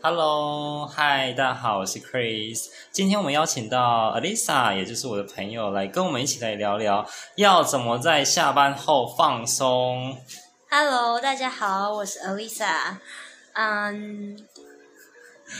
Hello，嗨，大家好，我是 Chris。今天我们邀请到 Alisa，也就是我的朋友，来跟我们一起来聊聊要怎么在下班后放松。Hello，大家好，我是 Alisa。嗯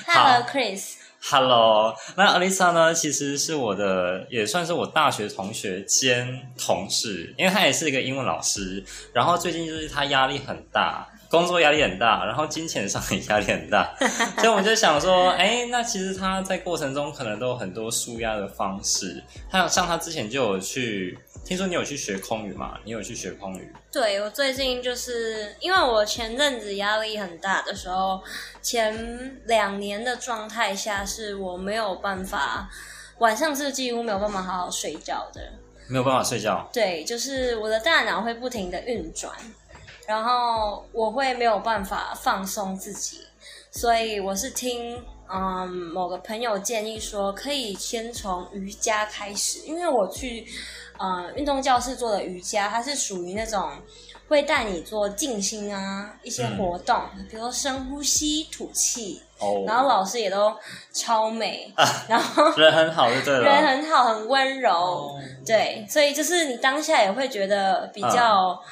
好，Hello Chris。Hello，那 Alisa 呢，其实是我的，也算是我大学同学兼同事，因为她也是一个英文老师。然后最近就是她压力很大，工作压力很大，然后金钱上也压力很大，所以我们就想说，哎，那其实他在过程中可能都有很多舒压的方式。还有像他之前就有去，听说你有去学空语嘛？你有去学空语？对我最近就是因为我前阵子压力很大的时候，前两年的状态下是我没有办法晚上是几乎没有办法好好睡觉的。没有办法睡觉。对，就是我的大脑会不停的运转，然后我会没有办法放松自己，所以我是听嗯某个朋友建议说，可以先从瑜伽开始，因为我去呃运动教室做的瑜伽，它是属于那种。会带你做静心啊，一些活动，比如说深呼吸、吐气，哦，然后老师也都超美，然后 人很好就对了。人很好，很温柔，哦。对，所以就是你当下也会觉得比较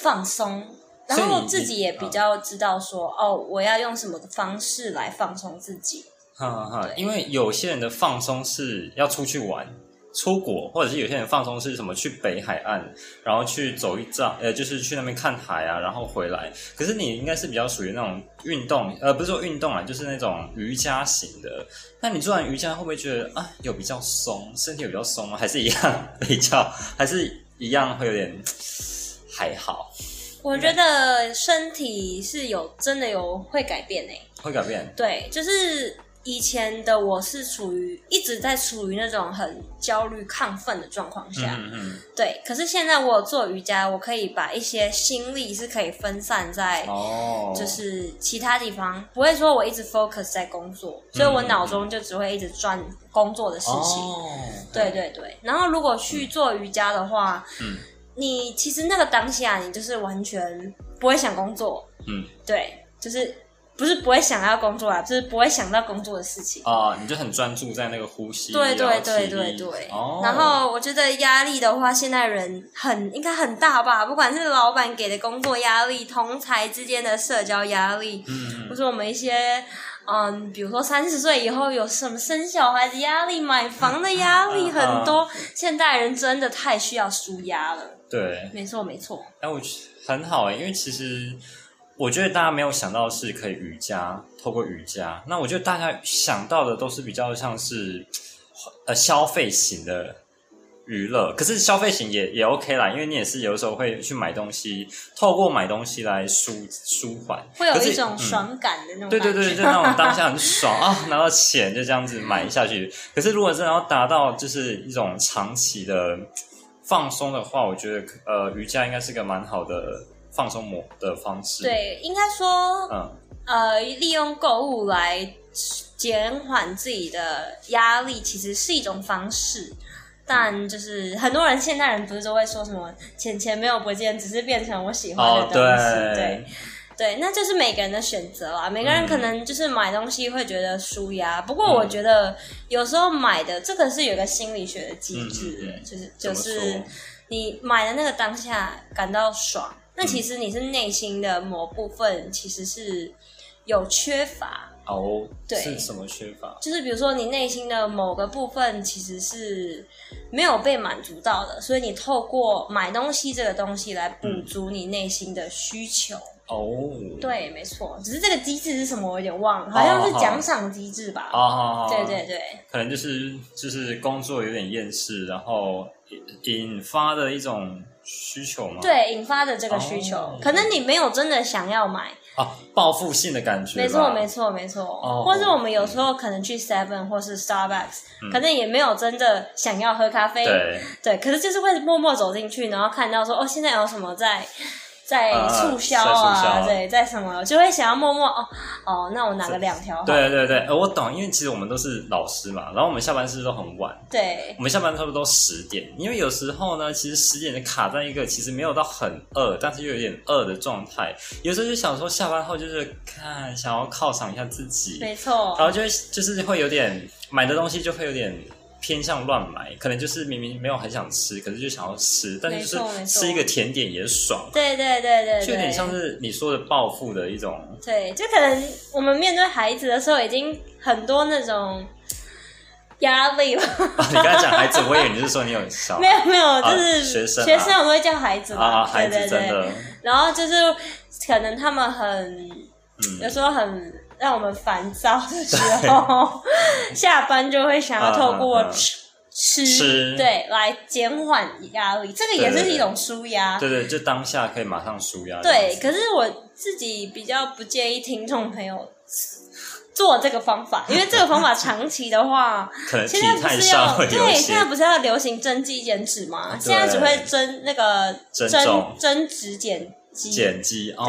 放松，然后自己也比较知道说，哦，我要用什么的方式来放松自己。哈哈，对因为有些人的放松是要出去玩、出国，或者是有些人放松是什么去北海岸，然后去走一遭，呃，就是去那边看海啊，然后回来。可是你应该是比较属于那种运动，呃，不是说运动啊，就是那种瑜伽型的。那你做完瑜伽会不会觉得啊，有比较松，身体有比较松吗？还是一样比较，还是一样会有点还好，我觉得身体是有真的有会改变诶、会改变？对，就是以前的我是处于一直在处于那种很焦虑、亢奋的状况下，嗯嗯对。可是现在我有做瑜伽，我可以把一些心力是可以分散在就是其他地方，不会说我一直 focus 在工作，所以我脑中就只会一直转工作的事情。哦，对对对，然后如果去做瑜伽的话，嗯你其实那个当下你就是完全不会想工作，嗯。对，就是不是不会想要工作啊，就是不会想到工作的事情。啊、你就很专注在那个呼吸，对对对对对，哦，然后我觉得压力的话，现在人很应该很大吧，不管是老板给的工作压力、同才之间的社交压力，嗯或者我们一些嗯，比如说三十岁以后有什么生小孩的压力、买房的压力嗯很多，现代人真的太需要舒压了。对，没错没错，哎，我很好哎，因为其实我觉得大家没有想到是可以瑜伽，透过瑜伽，那我觉得大家想到的都是比较像是呃消费型的。娱乐，可是消费型也也 OK 啦，因为你也是有的时候会去买东西，透过买东西来舒舒缓，会有一种嗯爽感的那种。对对对，就那种当下很爽 啊，拿到钱就这样子买下去。可是如果真的要达到就是一种长期的放松的话，我觉得呃瑜伽应该是个蛮好的放松模的方式。，对，应该说嗯呃，利用购物来减缓自己的压力，其实是一种方式。但就是很多人现代人不是都会说什么钱钱没有不见，只是变成我喜欢的哦东西。对。对对，那就是每个人的选择啦。每个人可能就是买东西会觉得舒压，不过我觉得有时候买的这个是有一个心理学的机制就是就是你买的那个当下感到爽，那其实你是内心的某部分其实是有缺乏，哦，对是什么缺乏？就是比如说你内心的某个部分其实是没有被满足到的，所以你透过买东西这个东西来补足你内心的需求。哦，对，没错，只是这个机制是什么我有点忘了，好像是奖赏机制吧？啊对对对，可能就是就是工作有点厌世，然后引引发的一种需求嘛？对引发的这个需求，哦可能你没有真的想要买，啊，报复性的感觉，没错，没错，没错。哦或是我们有时候可能去 Seven 或是 Starbucks，、可能也没有真的想要喝咖啡，对，对可是就是会默默走进去，然后看到说哦，现在有什么在在啊促销啊，对，在什么就会想要默默哦哦，那我拿个两条，对对对，呃，我懂，因为其实我们都是老师嘛，然后我们下班是不是都很晚？对。我们下班差不多都十点，因为有时候呢，其实十点就卡在一个其实没有到很饿，但是又有点饿的状态。有时候就想说下班后就是看想要犒赏一下自己，没错。然，后就会就是会有点买的东西就会有点偏向乱买，可能就是明明没有很想吃，可是就想要吃，但是就是吃一个甜点也爽，对对对对对，就有点像是你说的暴富的一种。对，就可能我们面对孩子的时候，已经很多那种压力了。啊你刚才讲孩子，我以为你是说你有小没有没有，啊就是学生啊。学生我们会叫孩子嘛，啊，孩子对对对。真的，然后就是可能他们很有嗯，时候很让我们烦躁的时候，下班就会想要 透过嗯嗯嗯吃。吃吃对来减缓压力，这个也是一种舒压。对对，就当下可以马上舒压。对，可是我自己比较不建议听众朋友做这个方法，因为这个方法长期的话，现在不是要对，现在不是要流行增肌减脂吗？对现在只会增那个增增脂减肌，减肌哦，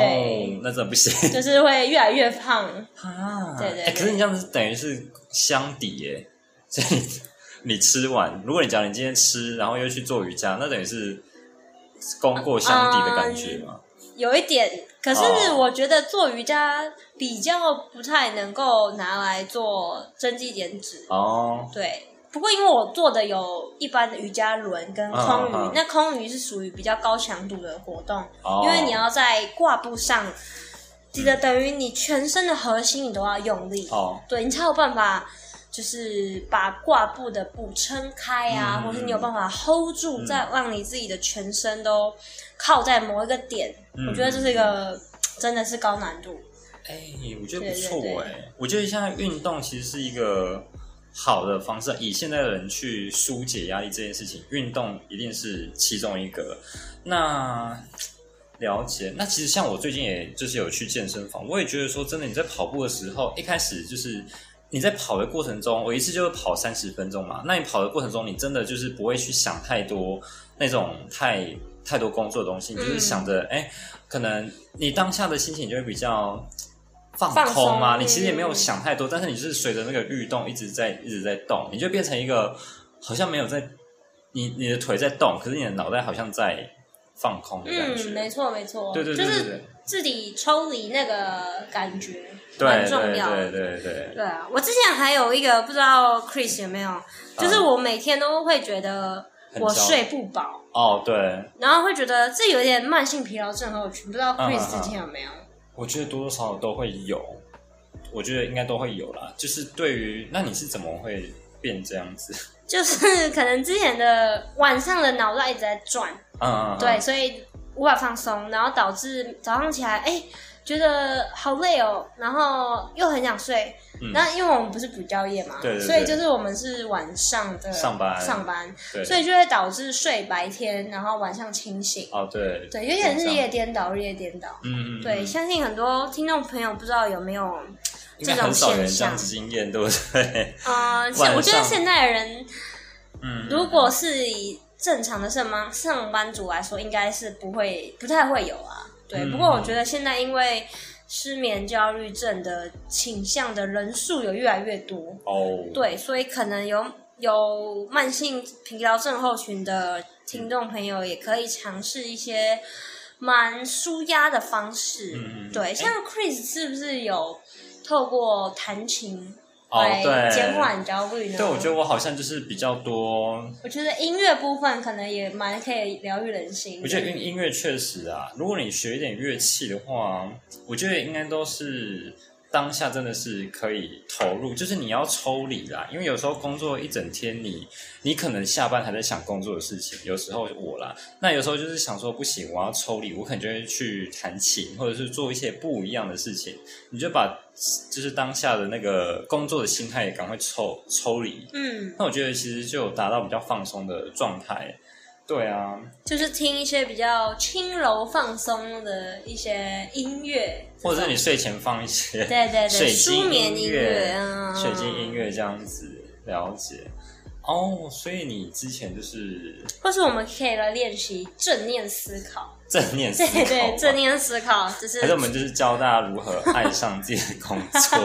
那真的不行。就是会越来越胖。啊对对哎，可是你这样子等于是相抵耶，所以你你吃完，如果你讲你今天吃，然后又去做瑜伽，那等于是功过相抵的感觉嘛？有一点，可是哦我觉得做瑜伽比较不太能够拿来做增肌减脂。哦，对，不过因为我做的有一般的瑜伽轮跟空余，嗯嗯那空余是属于比较高强度的活动，哦。因为你要在挂布上，记得等于你全身的核心你都要用力，哦，对你才有办法。就是把挂布的布撑开啊，嗯。或是你有办法 hold 住，再让你自己的全身都靠在某一个点。嗯。我觉得这是一个 真的是高难度。哎，我觉得不错哎，我觉得现在运动其实是一个好的方式，以现在的人去疏解压力这件事情，运动一定是其中一个。那了解，那其实像我最近也就是有去健身房，我也觉得说真的，你在跑步的时候，一开始就是你在跑的过程中，我一次就会跑三十分钟嘛。那你跑的过程中，你真的就是不会去想太多那种太太多工作的东西，你就是想着，哎、可能你当下的心情就会比较放放空嘛。松你其实也没有嗯想太多，但是你就是随着那个律动一直在一直在动，你就变成一个好像没有在你你的腿在动，可是你的脑袋好像在放空的感觉。嗯，没错没错，对对对就是自己抽离那个感觉，很重要。对对对对，对啊，我之前还有一个不知道 Chris 有没有，就是我每天都会觉得我睡不饱，哦对，然后会觉得这有点慢性疲劳症候群，不知道嗯 Chris 之前有没有？我觉得多多少少都会有，我觉得应该都会有啦。就是对于那你是怎么会变这样子？就是可能之前的晚上的脑袋一直在转，嗯嗯，嗯对，，所以无法放松，然后导致早上起来，哎、觉得好累哦，然后又很想睡。嗯。那因为我们不是补教夜嘛，对对对所以就是我们是晚上的上班。上班，所以就会导致睡白天，然后晚上清醒。哦对。对，有点日夜颠倒，日夜颠倒。嗯嗯，对，嗯。相信很多听众朋友不知道有没有这种现象。经验，对不对？呃，晚现我觉得上。现在的人嗯，如果是以正常的上班上班族来说，应该是不会不太会有啊。对，嗯不过我觉得现在因为失眠、焦虑症的倾向的人数有越来越多，哦，对，所以可能有有慢性疲劳症候群的听众朋友也可以尝试一些蛮舒压的方式。嗯嗯对，像 Chris 是不是有透过弹琴哦来对减缓焦虑呢？对，我觉得我好像就是比较多我觉得音乐部分可能也蛮可以疗愈人心。我觉得音音乐确实啊，如果你学一点乐器的话，我觉得应该都是当下真的是可以投入，就是你要抽离啦。因为有时候工作一整天你，你可能下班还在想工作的事情，有时候我啦，那有时候就是想说不行，我要抽离，我可能就会去弹琴，或者是做一些不一样的事情。你就把就是当下的那个工作的心态赶快抽抽离，嗯，那我觉得其实就有达到比较放松的状态。对啊，就是听一些比较轻柔放松的一些音乐，或者是你睡前放一些对对对 水晶舒眠音乐乐嗯水晶音乐这样子了解。哦，所以你之前就是或是我们可以来练习正念思考。正念思考对对，正念思考就是还是我们就是教大家如何爱上自己的工作。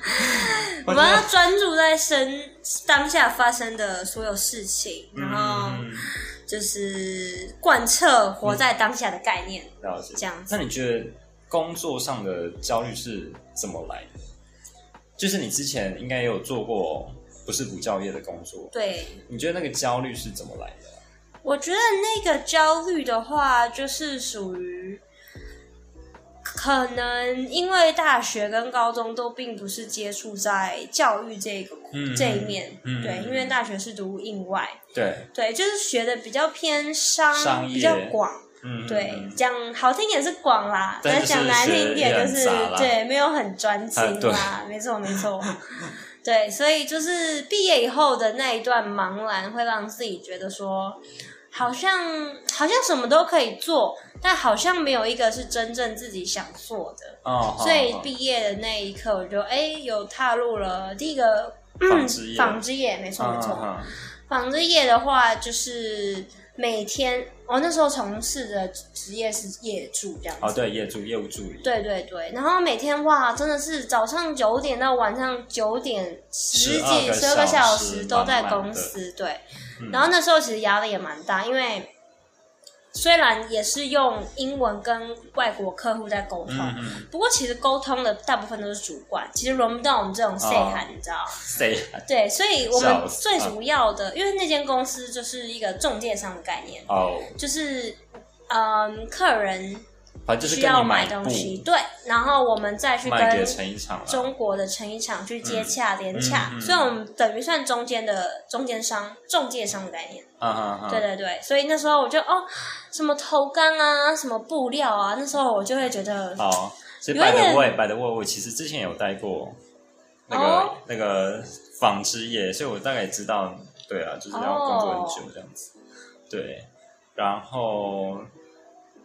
我们要专注在生当下发生的所有事情，然后嗯，就是贯彻活在当下的概念。了解。这样子那你觉得工作上的焦虑是怎么来的？就是你之前应该也有做过不是补教业的工作，对，你觉得那个焦虑是怎么来的？我觉得那个焦虑的话，就是属于可能因为大学跟高中都并不是接触在教育这个、嗯这一面，嗯对，因为大学是读应外，对，对，就是学的比较偏商，商比较广，嗯，对嗯，讲好听点是广啦，但讲难听一点就是对，没有很专精啊对。啦，没错没错。对，所以就是毕业以后的那一段茫然，会让自己觉得说，好像好像什么都可以做，但好像没有一个是真正自己想做的。哦，所以毕业的那一刻，我就哎有踏入了第一个纺织业纺织业，没错没错。纺织业的话，就是每天我那时候从事的职业是业助这样子。哦，对，业助业务助理，对对对，然后每天哇，真的是早上九点到晚上九点，十几十二个小小时时都在公司。对，嗯然后那时候其实压力也蛮大，因为虽然也是用英文跟外国客户在沟通，嗯嗯，不过其实沟通的大部分都是主管，其实轮不到我们这种 say 你知道。谁？对，所以我们最主要的，因为那间公司就是一个中介商的概念，哦，就是嗯，客人反正就是需要你买东西，对，然后我们再去跟成衣厂，中国的成衣厂去接洽、连洽，嗯嗯所以我们等于算中间的中间商、中介商的概念。对对对，所以那时候我就哦，什么头钢啊，什么布料啊，那时候我就会觉得，哦，所以有一 by 点 the way，by the way，我其实之前有待过那个、哦那个纺织业，所以我大概知道，对啊，就是要工作很久这样子。对，然后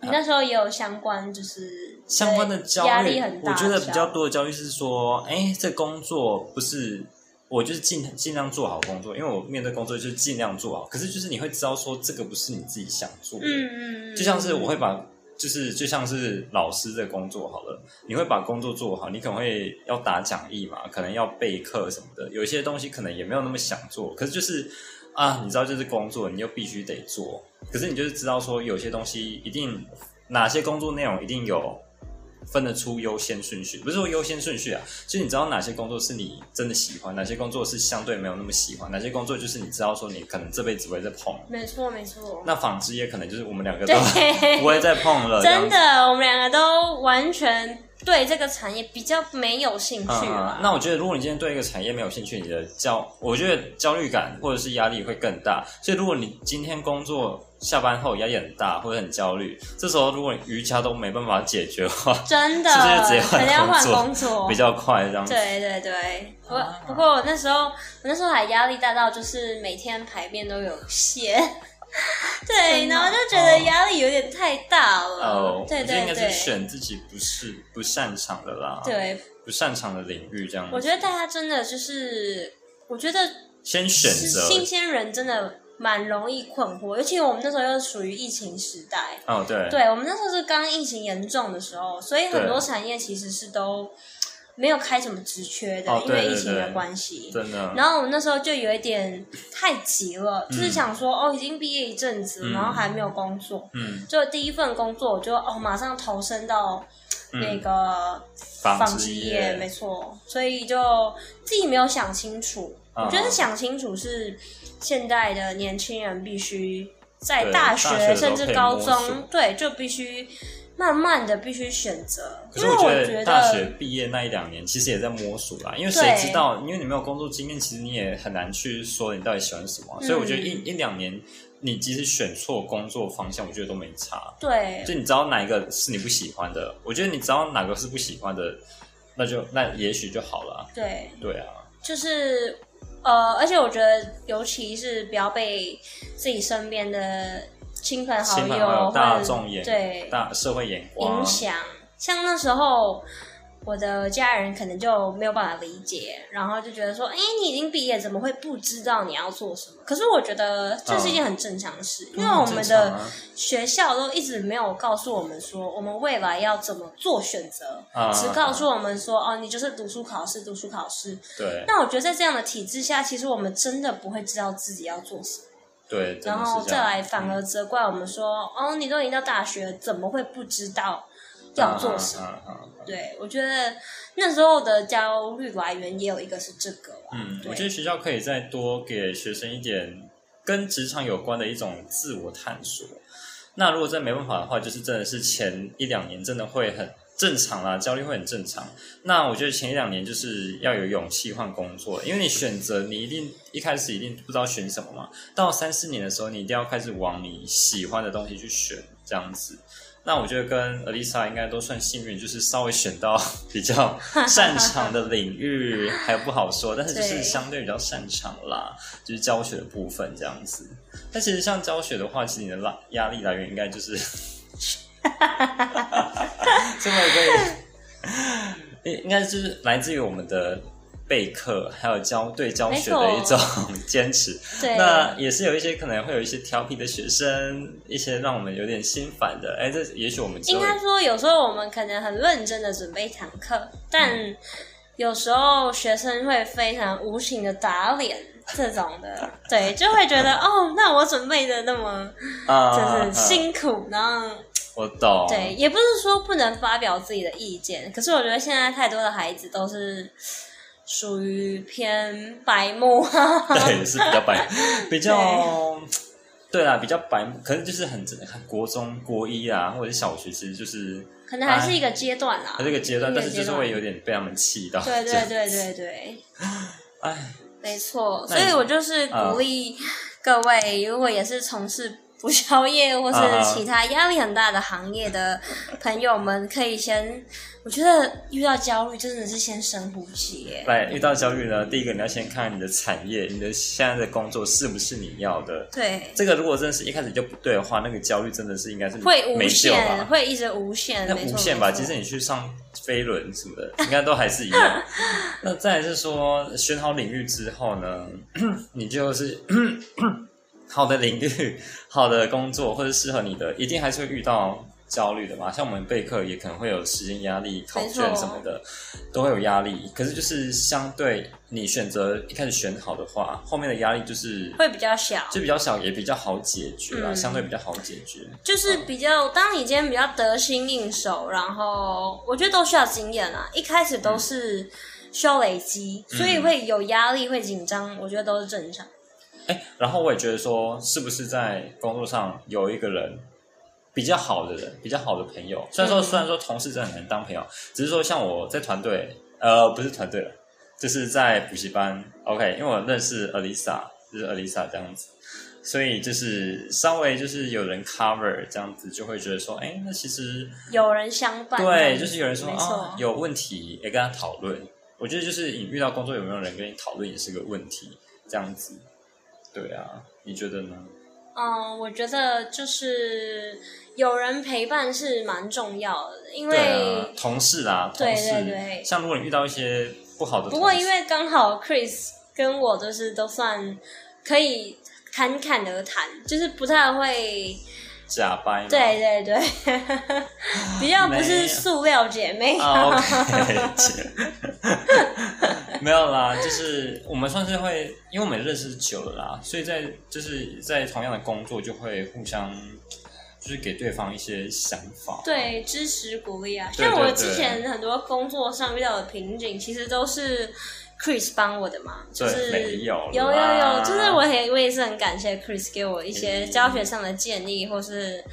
你那时候也有相关，就是相关的焦虑，力很大，我觉得比较多的焦虑是说，哎，这工作不是。我就是尽尽量做好工作，因为我面对工作就是尽量做好。可是就是你会知道说这个不是你自己想做的，嗯嗯嗯，就像是我会把，就是就像是老师的工作好了，你会把工作做好，你可能会要打讲义嘛，可能要备课什么的，有一些东西可能也没有那么想做，可是就是啊，你知道这是工作，你又必须得做，可是你就是知道说有些东西一定哪些工作内容一定有。分得出优先顺序，不是说优先顺序啊，就是你知道哪些工作是你真的喜欢，哪些工作是相对没有那么喜欢，哪些工作就是你知道说你可能这辈子不会再碰。没错没错，那纺织业可能就是我们两个都对不会再碰了，真的，我们两个都完全对这个产业比较没有兴趣。那我觉得，如果你今天对一个产业没有兴趣，你的焦，我觉得焦虑感或者是压力会更大。所以，如果你今天工作下班后压力很大或者很焦虑，这时候如果你瑜伽都没办法解决的话，真的，是不是直接换工作工作比较快这样子。对对对，我啊不过我那时候我那时候还压力大到就是每天排便都有血，对，然后就觉得压力有点太大了。哦，对我觉得应该是对。对，选自己不是不擅长的啦，，对，不擅长的领域这样子。我觉得大家真的就是，我觉得先选是择新鲜人真的蛮容易困惑，尤其我们那时候又属于疫情时代，哦，对，对我们那时候是刚疫情严重的时候，所以很多产业其实是都没有开什么职缺的，哦因为疫情的对关系。真的，然后我那时候就有一点太急了，就是想说哦，已经毕业一阵子，嗯。然后还没有工作，嗯，就第一份工作我就哦马上投身到那个纺纺织业，业。没错，所以就自己没有想清楚。嗯我觉得想清楚是现代的年轻人必须在大大学甚至高中，对，就必须慢慢的必须选择。可是我觉得大学毕业那一两年，其实也在摸索啦，因为谁知道？因为你没有工作经验，其实你也很难去说你到底喜欢什么。嗯所以我觉得一一两年，你即使选错工作方向，我觉得都没差。对就你知道哪一个是你不喜欢的，我觉得你知道哪个是不喜欢的，那就那也许就好了。对，对啊，就是呃，而且我觉得，尤其是不要被自己身边的亲朋好友友、大众眼对大社会眼光影响。像那时候，我的家人可能就没有办法理解，然后就觉得说，哎，你已经毕业，怎么会不知道你要做什么？可是我觉得这是一件很正常的事，因为我们的学校都一直没有告诉我们说，我们未来要怎么做选择，只告诉我们说，哦，你就是读书考试，读书考试。对。那我觉得在这样的体制下，其实我们真的不会知道自己要做什么。对。然后再来反而责怪我们说，哦，你都已经到大学，怎么会不知道？要做什么？对，我觉得那时候的焦虑来源也有一个是这个。嗯，我觉得学校可以再多给学生一点跟职场有关的一种自我探索。那如果真没办法的话，就是真的是前一两年真的会很正常啦，焦虑会很正常。那我觉得前一两年就是要有勇气换工作，因为你选择你一定一开始一定不知道选什么嘛。到三四年的时候，你一定要开始往你喜欢的东西去选，这样子。那我觉得跟 Alisa 应该都算幸运，就是稍微选到比较擅长的领域，还有不好说，但是就是相对比较擅长啦，就是教学的部分这样子。但其实像教学的话，其实你的压压力来源应该就是，这么可以，应应该就是来自于我们的。备课还有教对教学的一种 坚持，那也是有一些可能会有一些调皮的学生，一些让我们有点心烦的。哎，这也许我们应该说，有时候我们可能很认真的准备一堂课，但有时候学生会非常无情的打脸，这种的，对，就会觉得哦，那我准备的那么 就是辛苦，然后我懂，对，也不是说不能发表自己的意见，可是我觉得现在太多的孩子都是。属于偏白目，对，是比较白，比较对。啦，比较白，可能就是很很国中国一啊，或者是小学，其实就是可能还是一个阶段啦，还是一个阶段，但是就是会有点被他们气到，对对对对对，哎，没错，所以我就是鼓励各位，如果也是从事。不宵夜或是其他压力很大的行业的朋友们，可以先，我觉得遇到焦虑真的是先深呼吸。来，遇到焦虑呢，第一个你要先看你的产业，你的现在的工作是不是你要的？对，这个如果真的是一开始就不对的话，那个焦虑真的是应该是会无限，会一直无限，那无限吧。其实你去上飞轮什么的，应该都还是一样。那再是说选好领域之后呢，你就是。好的领域、好的工作或者适合你的，一定还是会遇到焦虑的嘛？像我们备课也可能会有时间压力、考卷什么的，都会有压力。可是就是相对你选择一开始选好的话，后面的压力就是会比较小，就比较小，也比较好解决啊，相对比较好解决。就是比较，当你今天比较得心应手，然后我觉得都需要经验啊。一开始都是需要累积，所以会有压力、会紧张，我觉得都是正常。哎，然后我也觉得说，是不是在工作上有一个人比较好的人，比较好的朋友？虽然说，虽然说同事真的很难当朋友，只是说像我在团队，呃，不是团队了，就是在补习班。OK，因为我认识 Alisa，就是 Alisa 这样子，所以就是稍微就是有人 cover 这样子，就会觉得说，哎，那其实有人相伴，对，就是有人说啊，有问题也跟他讨论。我觉得就是你遇到工作有没有人跟你讨论，也是个问题，这样子。对啊，你觉得呢？嗯，我觉得就是有人陪伴是蛮重要的，因为同事啊，对对对，像如果你遇到一些不好的，不过因为刚好 Chris 跟我就是都算可以侃侃而谈，就是不太会假掰，对对对，比较不是塑料姐妹。没有啦，就是我们算是会，因为我们认识久了啦，所以在就是在同样的工作就会互相，就是给对方一些想法，对，支持鼓励啊。像我之前很多工作上遇到的瓶颈，其实都是 Chris 帮我的嘛，就是有有有有，就是我也我也是很感谢 Chris 给我一些教学上的建议，或是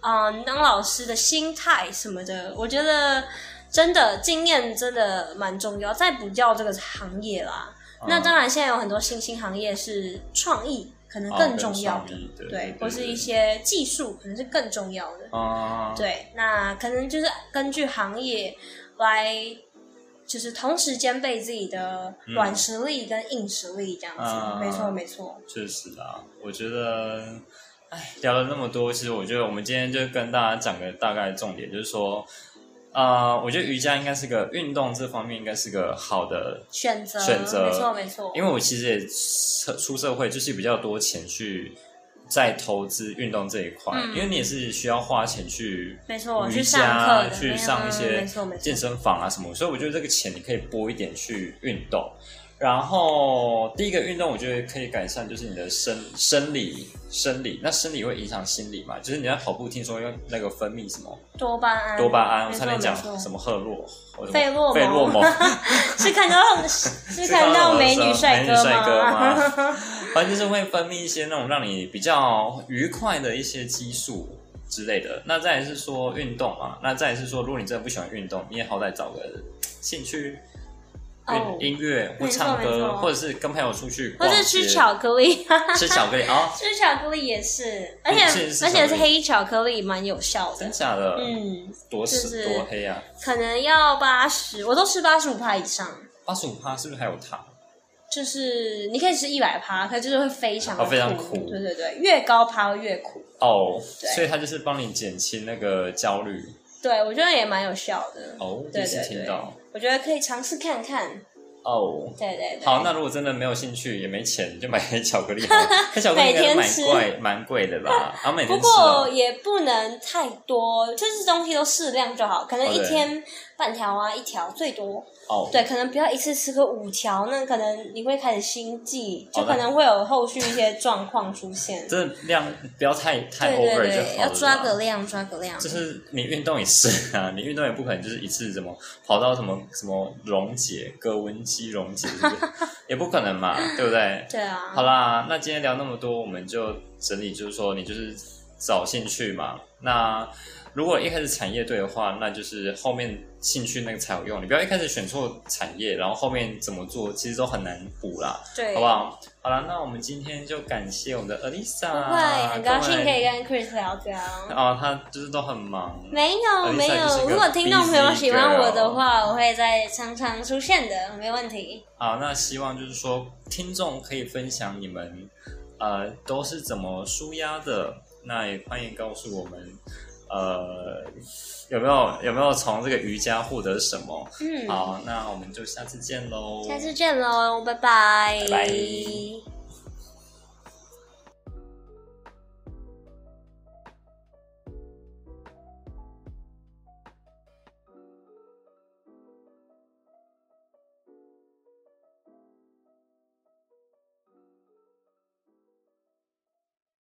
嗯当老师的心态什么的，我觉得。真的经验真的蛮重要，在补教这个行业啦。那当然，现在有很多新兴行业是创意，可能更重要的，对，或是一些技术，可能是更重要的。哦，对，那可能就是根据行业来，就是同时兼备自己的软实力跟硬实力这样子。没错，没错。确实啊，我觉得，哎，聊了那么多，其实我觉得我们今天就跟大家讲个大概重点，就是说。呃，我觉得瑜伽应该是个运动这方面应该是个好的选择，选择没错没错。因为我其实也出出社会，就是比较多钱去在投资运动这一块，嗯因为你也是需要花钱去没错，瑜伽课，去没嗯上一些健。身房啊什么，所以我觉得这个钱你可以拨一点去运动。然后第一个运动，我觉得可以改善就是你的生生理生理，那生理会影响心理嘛？就是你在跑步，听说用那个分泌什么多巴胺，多巴胺，我差点讲什么赫洛费洛蒙费洛蒙，是看到是看到美女帅哥吗？吗？反正就是会分泌一些那种让你比较愉快的一些激素之类的。那再来是说运动嘛，那再来是说，如果你真的不喜欢运动，你也好歹找个兴趣。哦音音乐或唱歌，或者是跟朋友出去或者吃巧克力，吃巧克力啊，吃巧克力也是，而且而且是黑巧克力，蛮有效的。真假的？嗯，多就是多黑啊！可能要八十，我都吃八十五帕以上。八十五趴是不是还有糖？就是你可以吃一百趴，它就是会非常哦非常苦对对对，越高趴会越苦。哦，所以它就是帮你减轻那个焦虑。对，我觉得也蛮有效的。哦，第一次听到。，我觉得可以尝试看看。哦，对对对。好，那如果真的没有兴趣，也没钱，就买黑巧克力好了。黑巧克力应该蛮贵，蛮贵的吧？然 后每不天吃过哦。也不能太多，就是东西都适量就好，可能一天半条啊，一条最多。哦，对，可能不要一次吃个五条，那可能你会开始心悸，就可能会有后续一些状况出现。这量不要太太对对 over 就对，好了。要抓个。量，抓个量。就是你运动也是啊，你运动也不可能就是一次怎么跑到什么什么溶解、格温肌溶解，是不是也不可能嘛，对不对？对啊，好啦，那今天聊那么多，我们就整理，就是说你就是找兴趣嘛。那如果一开始产业对的话，那就是后面兴趣那个才有用。你不要一开始选错产业，然后后面怎么做，其实都很难补啦，对，好不？好？好了，那我们今天就感谢我们的 Alisa，不会，很高兴可以跟跟 Chris 聊聊。哦，他就是都很忙。没有没有，如果听众朋友喜欢我的话，我会在常常出现的，没问题。好，那希望就是说，听众可以分享你们呃都是怎么舒压的，那也欢迎告诉我们，呃有没有有没有从这个瑜伽获得什么？嗯，好，那我们就下次见喽，下次见喽，拜拜。拜拜